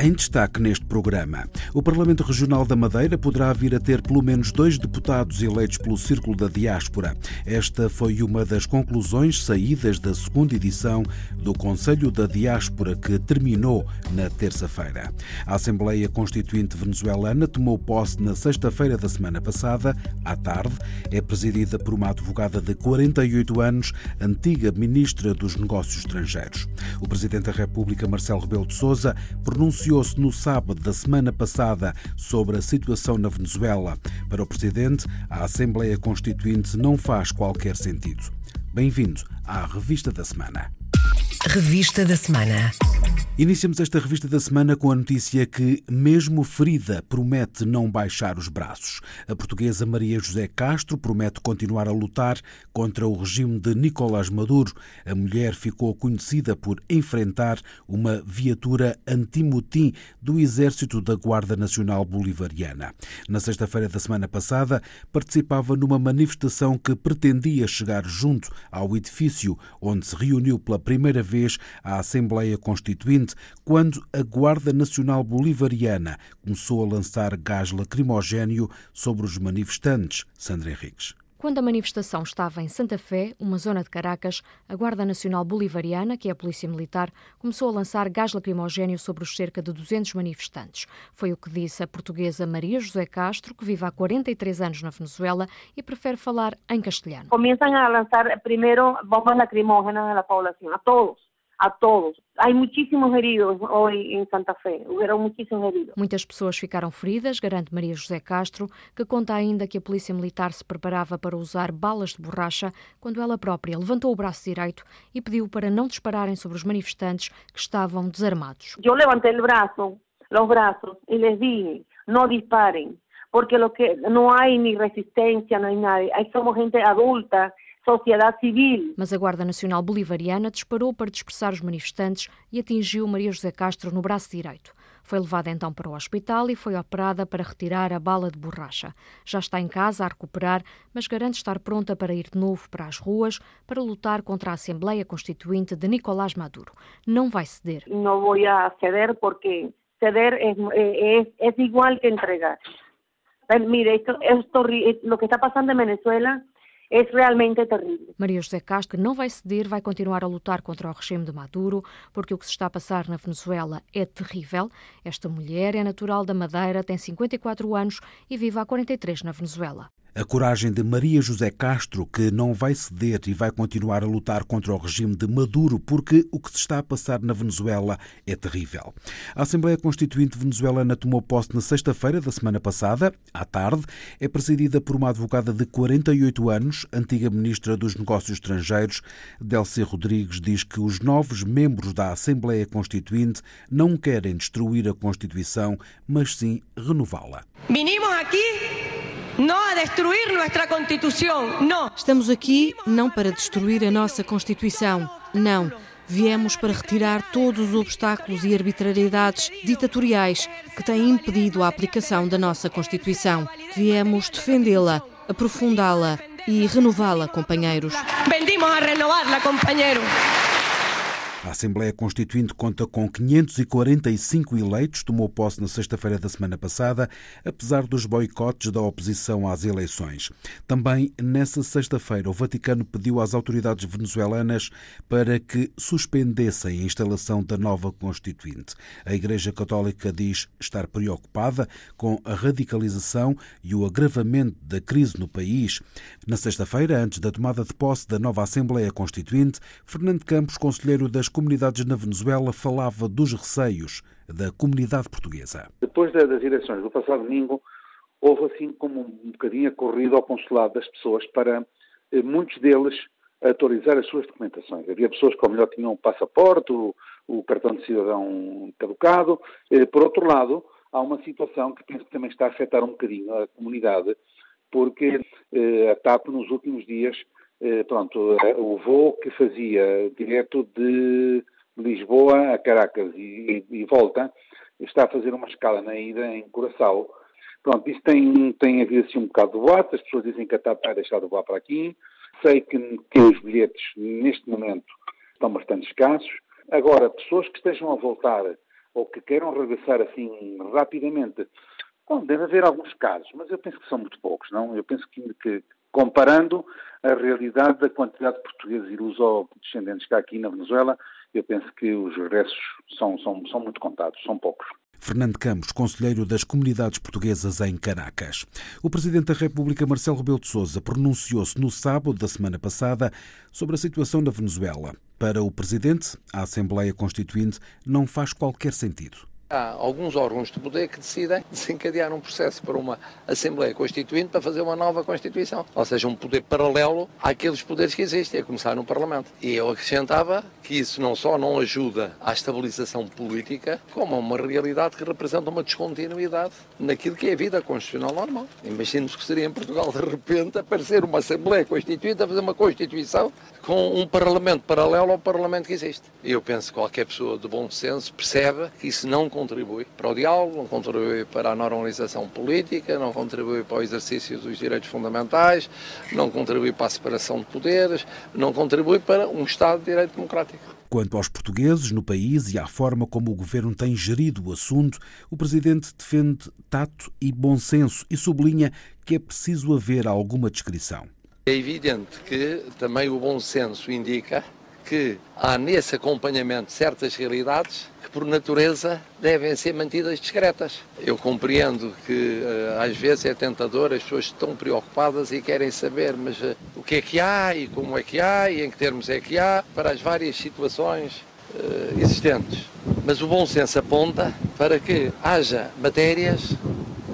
Em destaque neste programa, o Parlamento Regional da Madeira poderá vir a ter pelo menos dois deputados eleitos pelo Círculo da Diáspora. Esta foi uma das conclusões saídas da segunda edição do Conselho da Diáspora, que terminou na terça-feira. A Assembleia Constituinte Venezuelana tomou posse na sexta-feira da semana passada, à tarde. É presidida por uma advogada de 48 anos, antiga ministra dos Negócios Estrangeiros. O Presidente da República, Marcelo Rebelo de Sousa, pronunciou pronunciou-se no sábado da semana passada sobre a situação na Venezuela. Para o Presidente, a Assembleia Constituinte não faz qualquer sentido. Bem-vindo à Revista da Semana. Revista da Semana. Iniciamos esta revista da semana com a notícia que, mesmo ferida, promete não baixar os braços. A portuguesa Maria José Castro promete continuar a lutar contra o regime de Nicolás Maduro. A mulher ficou conhecida por enfrentar uma viatura antimotim do Exército da Guarda Nacional Bolivariana. Na sexta-feira da semana passada, participava numa manifestação que pretendia chegar junto ao edifício onde se reuniu pela primeira vez a Assembleia Constituinte quando a Guarda Nacional Bolivariana começou a lançar gás lacrimogéneo sobre os manifestantes. Sandra Henriques. Quando a manifestação estava em Santa Fé, uma zona de Caracas, a Guarda Nacional Bolivariana, que é a Polícia Militar, começou a lançar gás lacrimogéneo sobre os cerca de 200 manifestantes. Foi o que disse a portuguesa Maria José Castro, que vive há 43 anos na Venezuela e prefere falar em castelhano. Começam a lançar primeiro bombas lacrimógenas à população, a todos a todos. Há muitíssimos heridos hoje em Santa Fé. Houveram muitíssimos heridos. Muitas pessoas ficaram feridas, garante Maria José Castro, que conta ainda que a Polícia Militar se preparava para usar balas de borracha quando ela própria levantou o braço direito e pediu para não dispararem sobre os manifestantes que estavam desarmados. Eu levantei o braço, os braços, e les dije, não disparem, porque lo que, não há nem resistência, nem nada. Aí somos gente adulta sociedade civil. Mas a Guarda Nacional Bolivariana disparou para dispersar os manifestantes e atingiu Maria José Castro no braço direito. Foi levada então para o hospital e foi operada para retirar a bala de borracha. Já está em casa a recuperar, mas garante estar pronta para ir de novo para as ruas para lutar contra a Assembleia Constituinte de Nicolás Maduro. Não vai ceder. Não vou ceder porque ceder é, é, é igual que entregar. Mire, esto, esto, lo que está pasando en Venezuela é realmente terrível. Maria José Castro, não vai ceder, vai continuar a lutar contra o regime de Maduro, porque o que se está a passar na Venezuela é terrível. Esta mulher é natural da Madeira, tem 54 anos e vive há 43 na Venezuela. A coragem de Maria José Castro, que não vai ceder e vai continuar a lutar contra o regime de Maduro, porque o que se está a passar na Venezuela é terrível. A Assembleia Constituinte venezuelana tomou posse na sexta-feira da semana passada, à tarde. É presidida por uma advogada de 48 anos, antiga ministra dos Negócios Estrangeiros. Delcy Rodrigues diz que os novos membros da Assembleia Constituinte não querem destruir a Constituição, mas sim renová-la. Vinimos aqui não a destruir nossa Constituição, não. Estamos aqui não para destruir a nossa Constituição, não. Viemos para retirar todos os obstáculos e arbitrariedades ditatoriais que têm impedido a aplicação da nossa Constituição. Viemos defendê-la, aprofundá-la e renová-la, companheiros. Vendimos a renovar-la, companheiro. A Assembleia Constituinte conta com 545 eleitos, tomou posse na sexta-feira da semana passada, apesar dos boicotes da oposição às eleições. Também nessa sexta-feira, o Vaticano pediu às autoridades venezuelanas para que suspendessem a instalação da nova Constituinte. A Igreja Católica diz estar preocupada com a radicalização e o agravamento da crise no país. Na sexta-feira, antes da tomada de posse da nova Assembleia Constituinte, Fernando Campos, conselheiro das comunidades na Venezuela, falava dos receios da comunidade portuguesa. Depois das eleições do passado domingo, houve assim como um bocadinho a corrida ao consulado das pessoas para eh, muitos deles atualizar as suas documentações. Havia pessoas que, ao melhor, tinham o passaporte, o, o cartão de cidadão caducado. Eh, por outro lado, há uma situação que penso que também está a afetar um bocadinho a comunidade, porque eh, a TAP, nos últimos dias, pronto, eh, o voo que fazia direto de Lisboa a Caracas e, e, e, volta, está a fazer uma escala na ida em Curaçao. Pronto, isso tem, tem havido assim um bocado de boato, as pessoas dizem que a TAP vai deixar de voar para aqui. Sei que, que os bilhetes, neste momento, estão bastante escassos. Agora, pessoas que estejam a voltar ou que queiram regressar assim rapidamente, bom, deve haver alguns casos, mas eu penso que são muito poucos, não? Eu penso que, que comparando a realidade da quantidade de portugueses e luso-descendentes que há aqui na Venezuela, eu penso que os regressos são, são, são muito contados, são poucos. Fernando Campos, conselheiro das comunidades portuguesas em Caracas. O Presidente da República, Marcelo Rebelo de Sousa, pronunciou-se no sábado da semana passada sobre a situação na Venezuela. Para o Presidente, a Assembleia Constituinte não faz qualquer sentido. Há alguns órgãos de poder que decidem desencadear um processo para uma Assembleia Constituinte para fazer uma nova Constituição. Ou seja, um poder paralelo àqueles poderes que existem, a começar no Parlamento. E eu acrescentava que isso não só não ajuda à estabilização política, como a uma realidade que representa uma descontinuidade naquilo que é a vida constitucional normal. Imaginemos que seria em Portugal, de repente, aparecer uma Assembleia Constituinte a fazer uma Constituição com um Parlamento paralelo ao Parlamento que existe. Eu penso que qualquer pessoa de bom senso percebe que isso não contribui para o diálogo, não contribui para a normalização política, não contribui para o exercício dos direitos fundamentais, não contribui para a separação de poderes, não contribui para um Estado de Direito Democrático. Quanto aos portugueses no país e à forma como o governo tem gerido o assunto, o presidente defende tato e bom senso e sublinha que é preciso haver alguma descrição. É evidente que também o bom senso indica que há nesse acompanhamento certas realidades que, por natureza, devem ser mantidas discretas. Eu compreendo que eh, às vezes é tentador, as pessoas estão preocupadas e querem saber, mas eh, o que é que há e como é que há e em que termos é que há para as várias situações uh, existentes. Mas o bom senso aponta para que haja matérias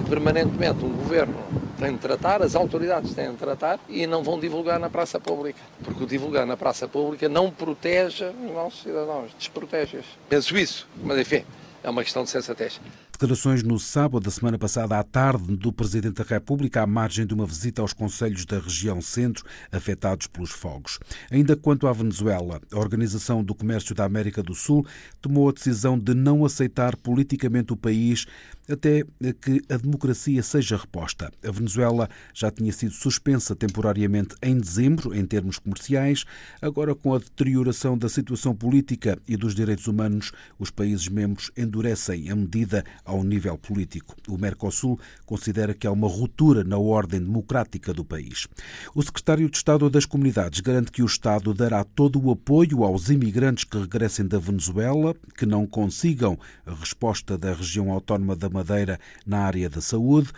permanentemente o governo têm de tratar, as autoridades têm de tratar e não vão divulgar na praça pública. Porque o divulgar na praça pública não protege os nossos cidadãos, desprotege-os. Penso isso, mas enfim, é uma questão de sensatez. Declarações no sábado da semana passada à tarde do Presidente da República à margem de uma visita aos conselhos da região centro afetados pelos fogos. Ainda quanto à Venezuela, a Organização do Comércio da América do Sul tomou a decisão de não aceitar politicamente o país até que a democracia seja reposta. A Venezuela já tinha sido suspensa temporariamente em dezembro, em termos comerciais. Agora, com a deterioração da situação política e dos direitos humanos, os países membros endurecem a medida ao nível político. O Mercosul considera que há uma ruptura na ordem democrática do país. O secretário de Estado das Comunidades garante que o Estado dará todo o apoio aos imigrantes que regressem da Venezuela, que não consigam a resposta da região autónoma da Madeira na área da saúde.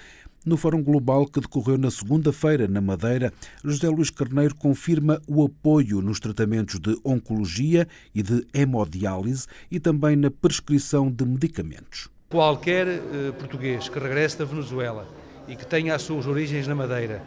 No Fórum Global que decorreu na segunda-feira na Madeira, José Luís Carneiro confirma o apoio nos tratamentos de oncologia e de hemodiálise e também na prescrição de medicamentos. Qualquer eh, português que regresse da Venezuela e que tenha as suas origens na Madeira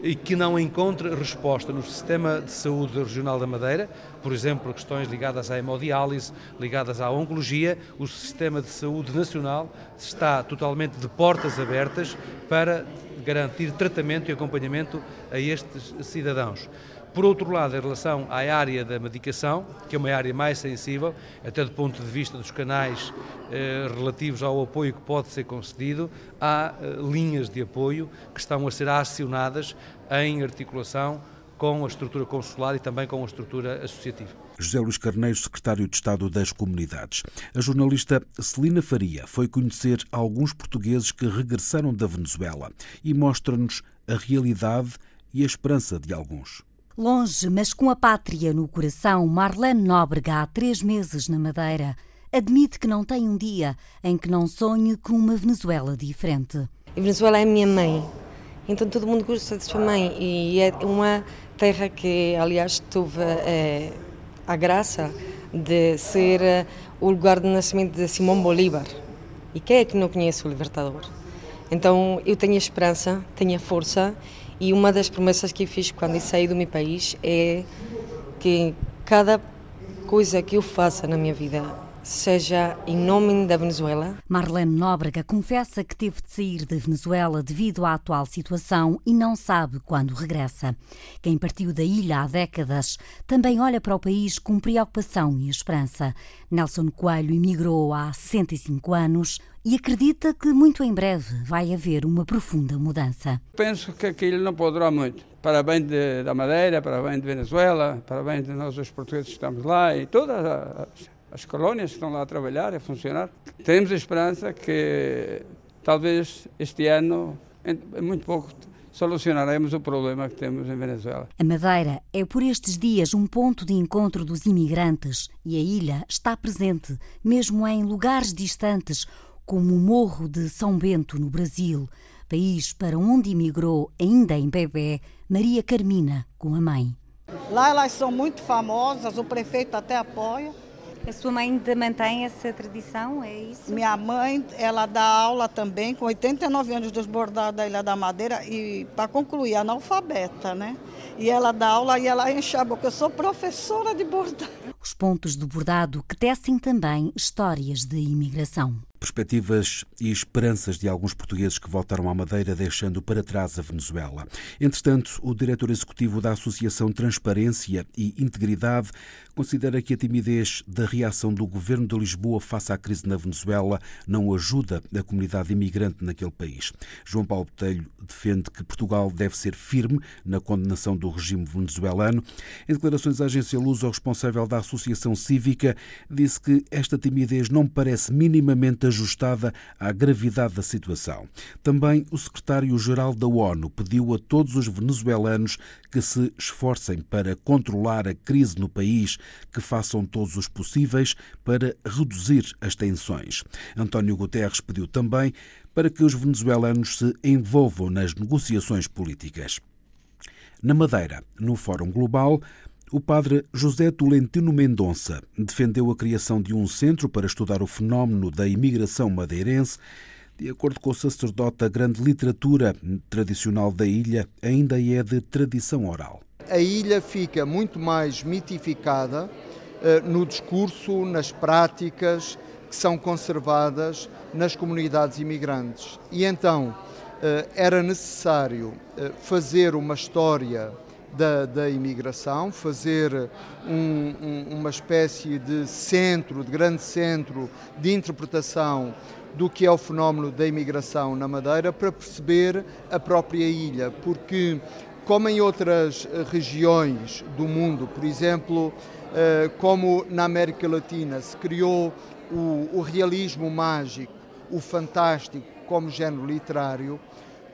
e que não encontre resposta no sistema de saúde regional da Madeira, por exemplo, questões ligadas à hemodiálise, ligadas à oncologia, o sistema de saúde nacional está totalmente de portas abertas para garantir tratamento e acompanhamento a estes cidadãos. Por outro lado, em relação à área da medicação, que é uma área mais sensível, até do ponto de vista dos canais eh, relativos ao apoio que pode ser concedido, há eh, linhas de apoio que estão a ser acionadas em articulação com a estrutura consular e também com a estrutura associativa. José Luís Carneiro, secretário de Estado das Comunidades. A jornalista Celina Faria foi conhecer alguns portugueses que regressaram da Venezuela e mostra-nos a realidade e a esperança de alguns. Longe, mas com a pátria no coração, Marlene Nóbrega, há três meses na Madeira, admite que não tem um dia em que não sonhe com uma Venezuela diferente. A Venezuela é a minha mãe, então todo mundo gosta de sua mãe e é uma terra que, aliás, tive é, a graça de ser eh, o lugar de nascimento de Simão Bolívar. E quem é que não conhece o Libertador? Então eu tenho a esperança, tenho a força e uma das promessas que fiz quando saí do meu país é que cada coisa que eu faça na minha vida seja em nome da Venezuela. Marlene Nóbrega confessa que teve de sair da Venezuela devido à atual situação e não sabe quando regressa. Quem partiu da ilha há décadas também olha para o país com preocupação e esperança. Nelson Coelho emigrou há 65 anos e acredita que muito em breve vai haver uma profunda mudança. Penso que aquilo não pode durar muito. Para bem de, da Madeira, para bem de Venezuela, para bem de nós os portugueses que estamos lá e todas as as colónias que estão lá a trabalhar, a funcionar. Temos a esperança que talvez este ano, em muito pouco, solucionaremos o problema que temos em Venezuela. A Madeira é por estes dias um ponto de encontro dos imigrantes e a ilha está presente, mesmo em lugares distantes, como o Morro de São Bento, no Brasil, país para onde imigrou, ainda em bebê, Maria Carmina, com a mãe. Lá elas são muito famosas, o prefeito até apoia. A sua mãe ainda mantém essa tradição, é isso? Minha mãe, ela dá aula também, com 89 anos dos bordados da Ilha da Madeira, e para concluir, analfabeta, né? E ela dá aula e ela enche a boca. Eu sou professora de bordado. Os pontos de bordado que tecem também histórias de imigração perspectivas e esperanças de alguns portugueses que voltaram à Madeira, deixando para trás a Venezuela. Entretanto, o diretor executivo da Associação Transparência e Integridade considera que a timidez da reação do governo de Lisboa face à crise na Venezuela não ajuda a comunidade imigrante naquele país. João Paulo Botelho defende que Portugal deve ser firme na condenação do regime venezuelano. Em declarações à agência Luz, o responsável da Associação Cívica disse que esta timidez não parece minimamente ajustada à gravidade da situação. Também o secretário-geral da ONU pediu a todos os venezuelanos que se esforcem para controlar a crise no país, que façam todos os possíveis para reduzir as tensões. António Guterres pediu também para que os venezuelanos se envolvam nas negociações políticas. Na Madeira, no Fórum Global, o padre José Tolentino Mendonça defendeu a criação de um centro para estudar o fenómeno da imigração madeirense. De acordo com o sacerdote, a grande literatura tradicional da ilha ainda é de tradição oral. A ilha fica muito mais mitificada eh, no discurso, nas práticas que são conservadas nas comunidades imigrantes. E então eh, era necessário eh, fazer uma história da, da imigração, fazer um, um, uma espécie de centro, de grande centro de interpretação do que é o fenómeno da imigração na Madeira para perceber a própria ilha, porque como em outras eh, regiões do mundo, por exemplo, eh, como na América Latina se criou o, o realismo mágico, o fantástico como género literário,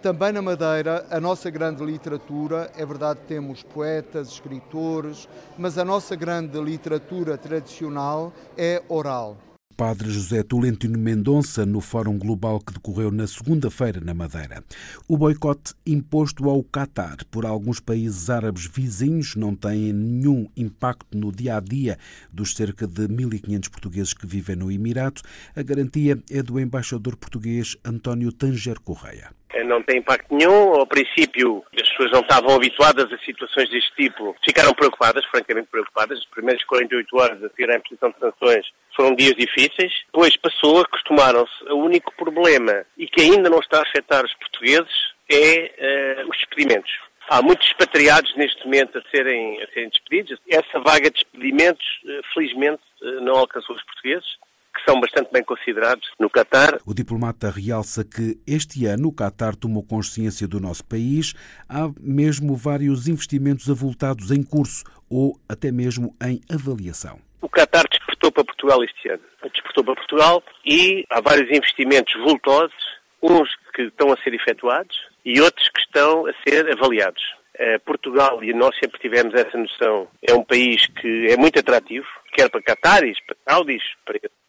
também na Madeira, a nossa grande literatura, é verdade temos poetas, escritores, mas a nossa grande literatura tradicional é oral. Padre José Tolentino Mendonça no Fórum Global que decorreu na segunda-feira na Madeira. O boicote imposto ao Catar por alguns países árabes vizinhos não tem nenhum impacto no dia a dia dos cerca de 1.500 portugueses que vivem no Emirato. A garantia é do embaixador português António Tanger Correia. Eh, não tem impacto nenhum. Ao princípio, as pessoas não estavam habituadas a situações deste tipo. Ficaram preocupadas, francamente preocupadas. As primeiras 48 horas a seguir à imposição de sanções foram dias difíceis. Depois passou, acostumaram-se. O único problema, e que ainda não está a afetar os portugueses, é uh, os despedimentos. Há muitos expatriados neste momento a serem, a serem despedidos. Essa vaga de despedimentos, uh, felizmente, uh, não alcançou os portugueses que são bastante bem considerados no Qatar. O diplomata realça que este ano o Qatar tomou consciência do nosso país. Há mesmo vários investimentos avultados em curso ou até mesmo em avaliação. O Qatar despertou para Portugal este ano. Despertou para Portugal e há vários investimentos vultosos, uns que estão a ser efetuados e outros que estão a ser avaliados. Eh, Portugal, e nós sempre tivemos essa noção, é um país que é muito atrativo, quer para Qataris, para Saudis, para esse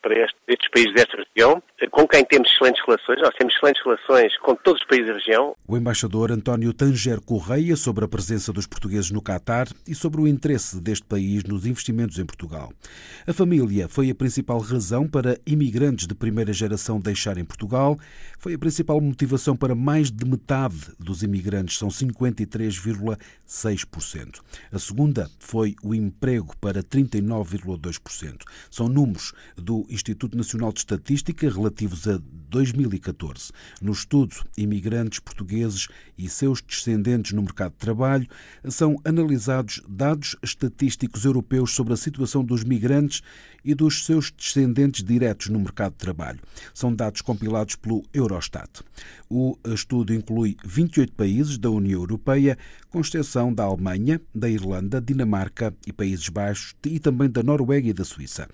para este, estes países desta região, com quem temos excelentes relações. Nós temos excelentes relações com todos os países da região. O embaixador António Tanger Correia sobre a presença dos portugueses no Catar e sobre o interesse deste país nos investimentos em Portugal. A família foi a principal razão para imigrantes de primeira geração deixarem Portugal. Foi a principal motivação para mais de metade dos imigrantes, são 53,6%. A segunda foi o emprego para 39,2%. São números do Instituto Nacional de Estatística relativos a 2014. No estudo, imigrantes portugueses e seus descendentes no mercado de trabalho são analisados dados estatísticos europeus sobre a situação dos migrantes e dos seus descendentes diretos no mercado de trabalho. São dados compilados pelo Eurostat. O estudo inclui 28 países da União Europeia, com exceção da Alemanha, da Irlanda, Dinamarca e Países Baixos e também da Noruega e da Suíça.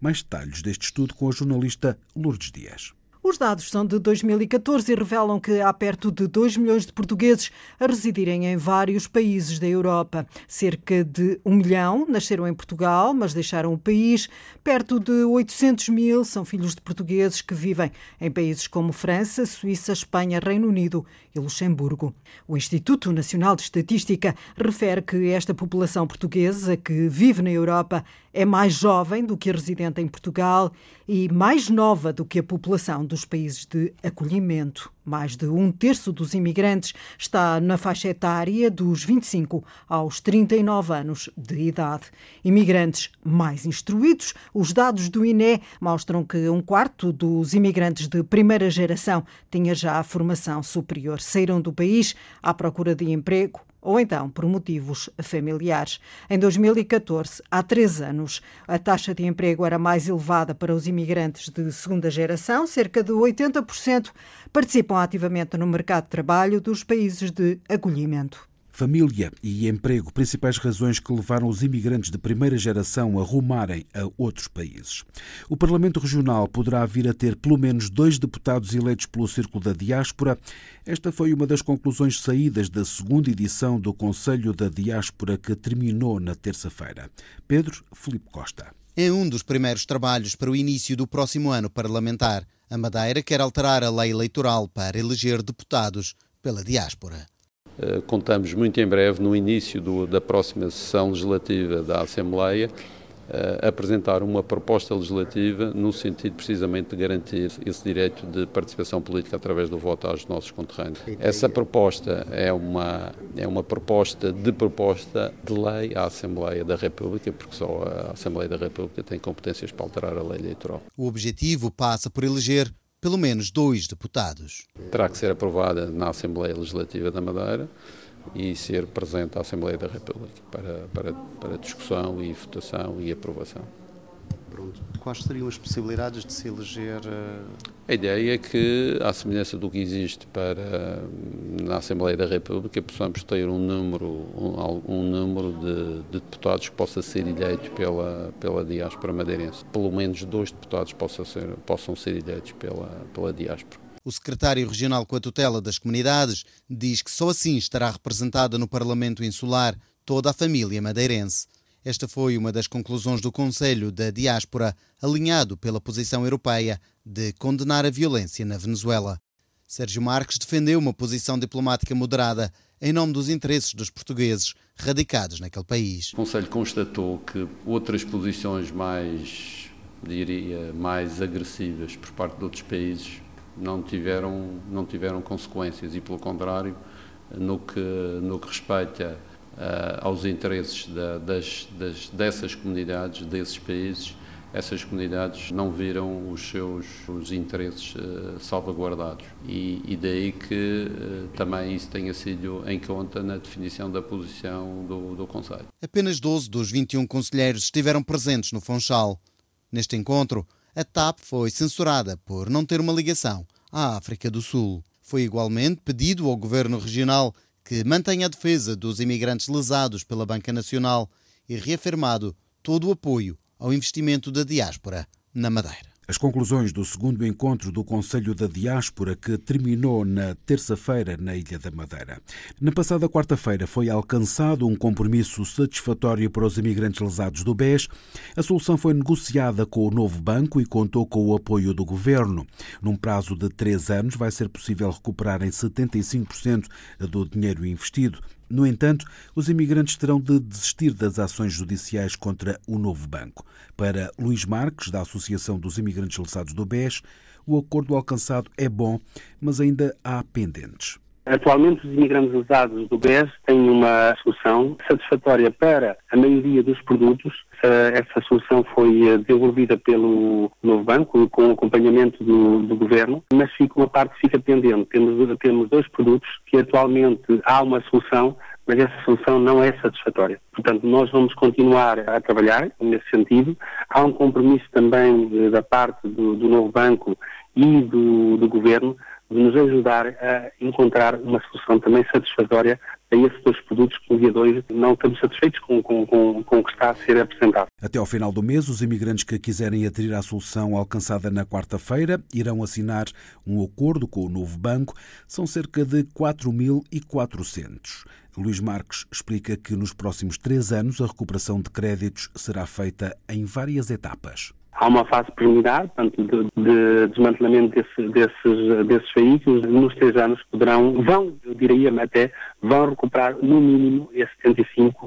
Mais detalhes deste estudo com a jornalista Lourdes Dias. Os dados são de 2014 e revelam que há perto de 2 milhões de portugueses a residirem em vários países da Europa. Cerca de 1 milhão nasceram em Portugal, mas deixaram o país. Perto de 800 mil são filhos de portugueses que vivem em países como França, Suíça, Espanha, Reino Unido e Luxemburgo. O Instituto Nacional de Estatística refere que esta população portuguesa que vive na Europa é mais jovem do que a residente em Portugal e mais nova do que a população dos países de acolhimento. Mais de um terço dos imigrantes está na faixa etária dos 25 aos 39 anos de idade. Imigrantes mais instruídos, os dados do INE mostram que um quarto dos imigrantes de primeira geração tinha já a formação superior. Saíram do país à procura de emprego ou então por motivos familiares. Em 2014, há três anos, a taxa de emprego era mais elevada para os imigrantes de segunda geração, cerca de 80% participam ativamente no mercado de trabalho dos países de acolhimento. Família e emprego, principais razões que levaram os imigrantes de primeira geração a rumarem a outros países. O Parlamento Regional poderá vir a ter pelo menos dois deputados eleitos pelo Círculo da Diáspora. Esta foi uma das conclusões saídas da segunda edição do Conselho da Diáspora que terminou na terça-feira. Pedro Felipe Costa. É um dos primeiros trabalhos para o início do próximo ano parlamentar. A Madeira quer alterar a lei eleitoral para eleger deputados pela diáspora. Eh, contamos muito em breve, no início do, da próxima sessão legislativa da Assembleia, uh, apresentar uma proposta legislativa no sentido precisamente de garantir esse direito de participação política através do voto aos nossos conterrâneos. Essa proposta é uma, é uma proposta de proposta de lei à Assembleia da República, porque só a Assembleia da República tem competências para alterar a lei eleitoral. O objetivo passa por eleger pelo menos dois deputados. Terá que ser aprovada na Assembleia Legislativa da Madeira e ser presente à Assembleia da República para, para, para discussão e votação e aprovação. Pronto. Quais seriam as possibilidades de se eleger? Uh... A ideia é que, à semelhança do que existe para na Assembleia da República, possamos ter um número, um, um número de, de, deputados que possa ser eleito pela, pela diáspora madeirense. Pelo menos dois deputados possam ser, possam ser eleitos pela, pela diáspora. O secretário regional com a tutela das comunidades diz que só assim estará representada no Parlamento Insular toda a família madeirense. Esta foi uma das conclusões do Conselho da Diáspora, alinhado pela posição europeia de condenar a violência na Venezuela. Sérgio Marques defendeu uma posição diplomática moderada em nome dos interesses dos portugueses radicados naquele país. O Conselho constatou que outras posições mais, diria, mais agressivas por parte de outros países não tiveram, não tiveram consequências e, pelo contrário, no que, no que respeita aos interesses da, das, das, dessas comunidades, desses países, essas comunidades não viram os seus os interesses uh, salvaguardados. E, e, daí que uh, também isso tenha sido em conta na definição da posição do, do Conselho. Apenas 12 dos 21 conselheiros estiveram presentes no Funchal. Neste encontro, a TAP foi censurada por não ter uma ligação à África do Sul. Foi igualmente pedido ao governo regional que mantém a defesa dos imigrantes lesados pela Banca Nacional e reafirmado todo o apoio ao investimento da diáspora na Madeira. As conclusões do segundo encontro do Conselho da Diáspora, que terminou na terça-feira na Ilha da Madeira. Na passada quarta-feira foi alcançado um compromisso satisfatório para os imigrantes lesados do BES. A solução foi negociada com o novo banco e contou com o apoio do governo. Num prazo de três anos, vai ser possível recuperar em 75% do dinheiro investido. No entanto, os imigrantes terão de desistir das ações judiciais contra o novo banco. Para Luís Marques, da Associação dos Imigrantes Lesados do BES, o acordo alcançado é bom, mas ainda há pendentes. Atualmente, os imigrantes lesados do BES têm uma solução satisfatória para a maioria dos produtos. Essa solução foi eh, desenvolvida pelo novo banco, com o acompanhamento do, do governo, mas fica uma parte fica pendente. Temos, temos dois produtos que atualmente há uma solução, mas essa solução não é satisfatória. Portanto, nós vamos continuar a trabalhar nesse sentido. Há um compromisso também eh, da parte do, do novo banco e do, do governo de nos ajudar a encontrar uma solução também satisfatória a esses dois produtos que no dia 2 não estamos satisfeitos com, com, com, com o que está a ser apresentado. Até ao final do mês, os imigrantes que quiserem aderir à solução alcançada na quarta-feira irão assinar um acordo com o novo banco. São cerca de 4.400. Luís Marques explica que nos próximos três anos a recuperação de créditos será feita em várias etapas. Há uma fase preliminar, portanto, de, de desmantelamento desse, desses, desses veículos. Nos três anos poderão, vão, eu diria até, vão recuperar no mínimo esse 75%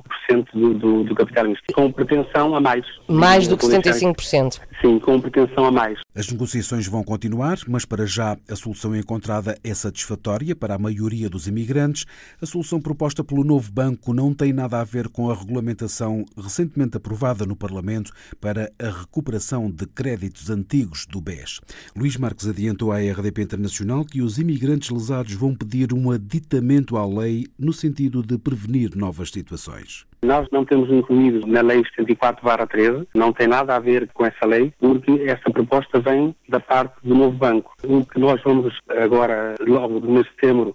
do, do, do capital investido, com pretensão a mais. Mais do que 75%? Sim, com pretensão a mais. As negociações vão continuar, mas para já a solução encontrada é satisfatória para a maioria dos imigrantes. A solução proposta pelo novo banco não tem nada a ver com a regulamentação recentemente aprovada no Parlamento para a recuperação de créditos antigos do BES. Luís Marques adiantou à RDP Internacional que os imigrantes lesados vão pedir um aditamento à lei no sentido de prevenir novas situações. Nós não temos incluído na Lei 74-13, não tem nada a ver com essa lei, porque essa proposta vem da parte do novo banco. O que nós vamos agora, logo no mês de setembro,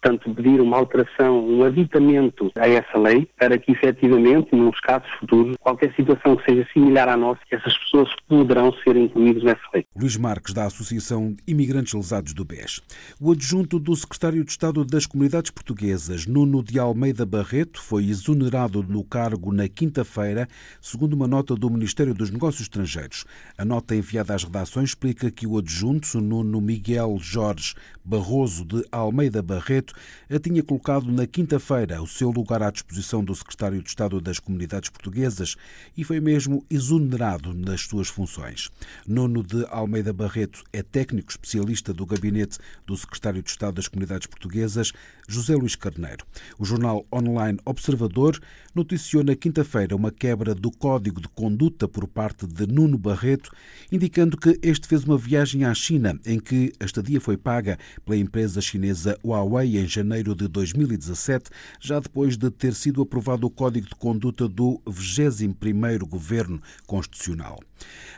portanto, pedir uma alteração, um aditamento a essa lei, para que efetivamente, nos casos futuros, qualquer situação que seja similar à nossa, essas pessoas poderão ser incluídas nessa lei. Luís Marques, da Associação Imigrantes Lesados do BES. O adjunto do Secretário de Estado das Comunidades Portuguesas, Nuno de Almeida Barreto, foi exonerado no cargo na quinta-feira, segundo uma nota do Ministério dos Negócios Estrangeiros. A nota enviada às redações explica que o adjunto, Nuno Miguel Jorge Barroso de Almeida Barreto, a tinha colocado na quinta-feira o seu lugar à disposição do Secretário de Estado das Comunidades Portuguesas e foi mesmo exonerado nas suas funções. Nuno de Almeida Barreto é técnico especialista do gabinete do Secretário de Estado das Comunidades Portuguesas, José Luís Carneiro. O jornal online Observador noticiou na quinta-feira uma quebra do código de conduta por parte de Nuno Barreto, indicando que este fez uma viagem à China em que a estadia foi paga pela empresa chinesa Huawei em janeiro de 2017, já depois de ter sido aprovado o código de conduta do 21º Governo Constitucional.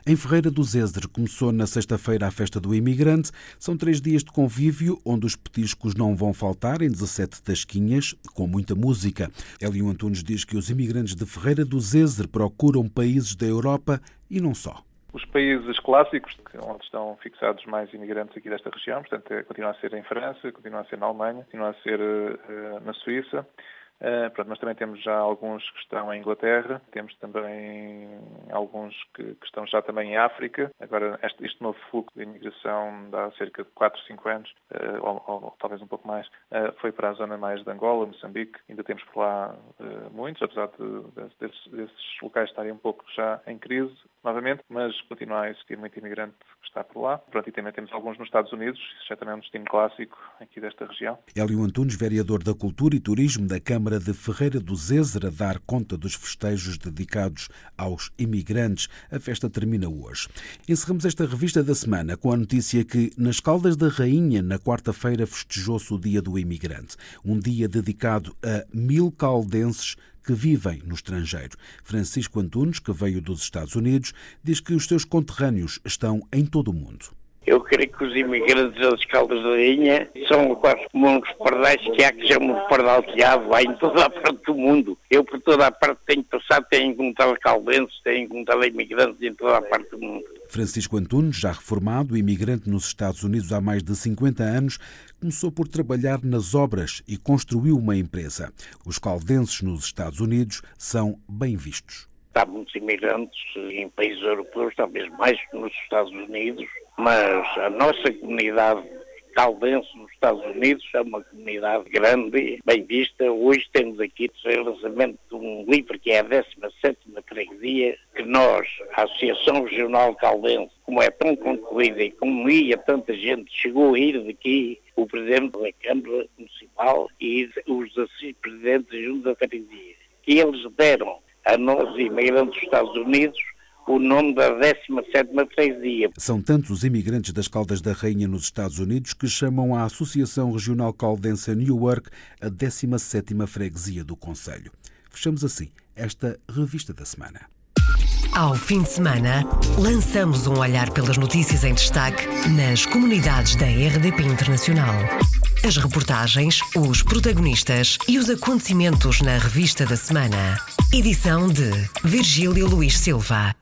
Em Ferreira do Zezer começou na sexta-feira a festa do imigrante. São três dias de convívio onde os petiscos não vão faltar em 17 tasquinhas, com muita música. Hélio Antunes diz que os imigrantes de Ferreira do Zezer procuram países da Europa e não só. Os países clássicos, onde estão fixados mais imigrantes aqui desta região, portanto, é, continua a ser em França, continua a ser na Alemanha, continua a ser uh, na Suíça, Uh, mas também temos já alguns que estão em Inglaterra, temos também alguns que, que estão já também em África. Agora, este, este, novo fluxo de imigração dá cerca de 4, 5 anos, uh, ou, ou, talvez um pouco mais, uh, foi para a zona mais de Angola, Moçambique. Ainda temos por lá muitos, apesar de, de, desses, desses, locais estarem um pouco já em crise novamente, mas continua a existir muito imigrante que está por lá. Pronto, e também temos alguns nos Estados Unidos, isso já também é um destino clássico aqui desta região. Hélio Antunes, vereador da Cultura e Turismo da Câmara Câmara de Ferreira do Zezer a dar conta dos festejos dedicados aos imigrantes. A festa termina hoje. Encerramos esta revista da semana com a notícia que nas Caldas da Rainha, na quarta-feira, festejou-se o Dia do Imigrante. Um dia dedicado a mil caldenses que vivem no estrangeiro. Francisco Antunes, que veio dos Estados Unidos, diz que os seus conterrâneos estão em todo o mundo. Eu creio que os imigrantes das Caldas da Rainha são quase como uns pardais que há que chamam de pardal telhado, há em toda a parte do mundo. Eu por toda a parte tenho passado, tenho encontrado caldenses, tenho encontrado imigrantes em toda a parte do mundo. Francisco Antunes, já reformado, imigrante nos Estados Unidos há mais de 50 anos, começou por trabalhar nas obras e construiu uma empresa. Os caldenses nos Estados Unidos são bem vistos. Há muitos imigrantes em países europeus, talvez mais que nos Estados Unidos, mas a nossa comunidade caldense nos Estados Unidos é uma comunidade grande, bem vista. Hoje temos aqui o lançamento de um livro que é a 17 freguesia, que nós, a Associação Regional Caldense, como é tão concluída e como ia tanta gente, chegou a ir daqui o Presidente da Câmara Municipal e os presidentes junto da freguesia, que eles deram a nós, imigrantes dos Estados Unidos, o nome da 17ª freguesia. São tantos os imigrantes das Caldas da Rainha nos Estados Unidos que chamam a Associação Regional Caldense Newark a 17ª freguesia do Conselho. Fechamos assim esta revista da semana. Ao fim de semana, lançamos um olhar pelas notícias em destaque nas comunidades da RDP Internacional. As reportagens, os protagonistas e os acontecimentos na revista da semana. Edição de Virgílio Luís Silva.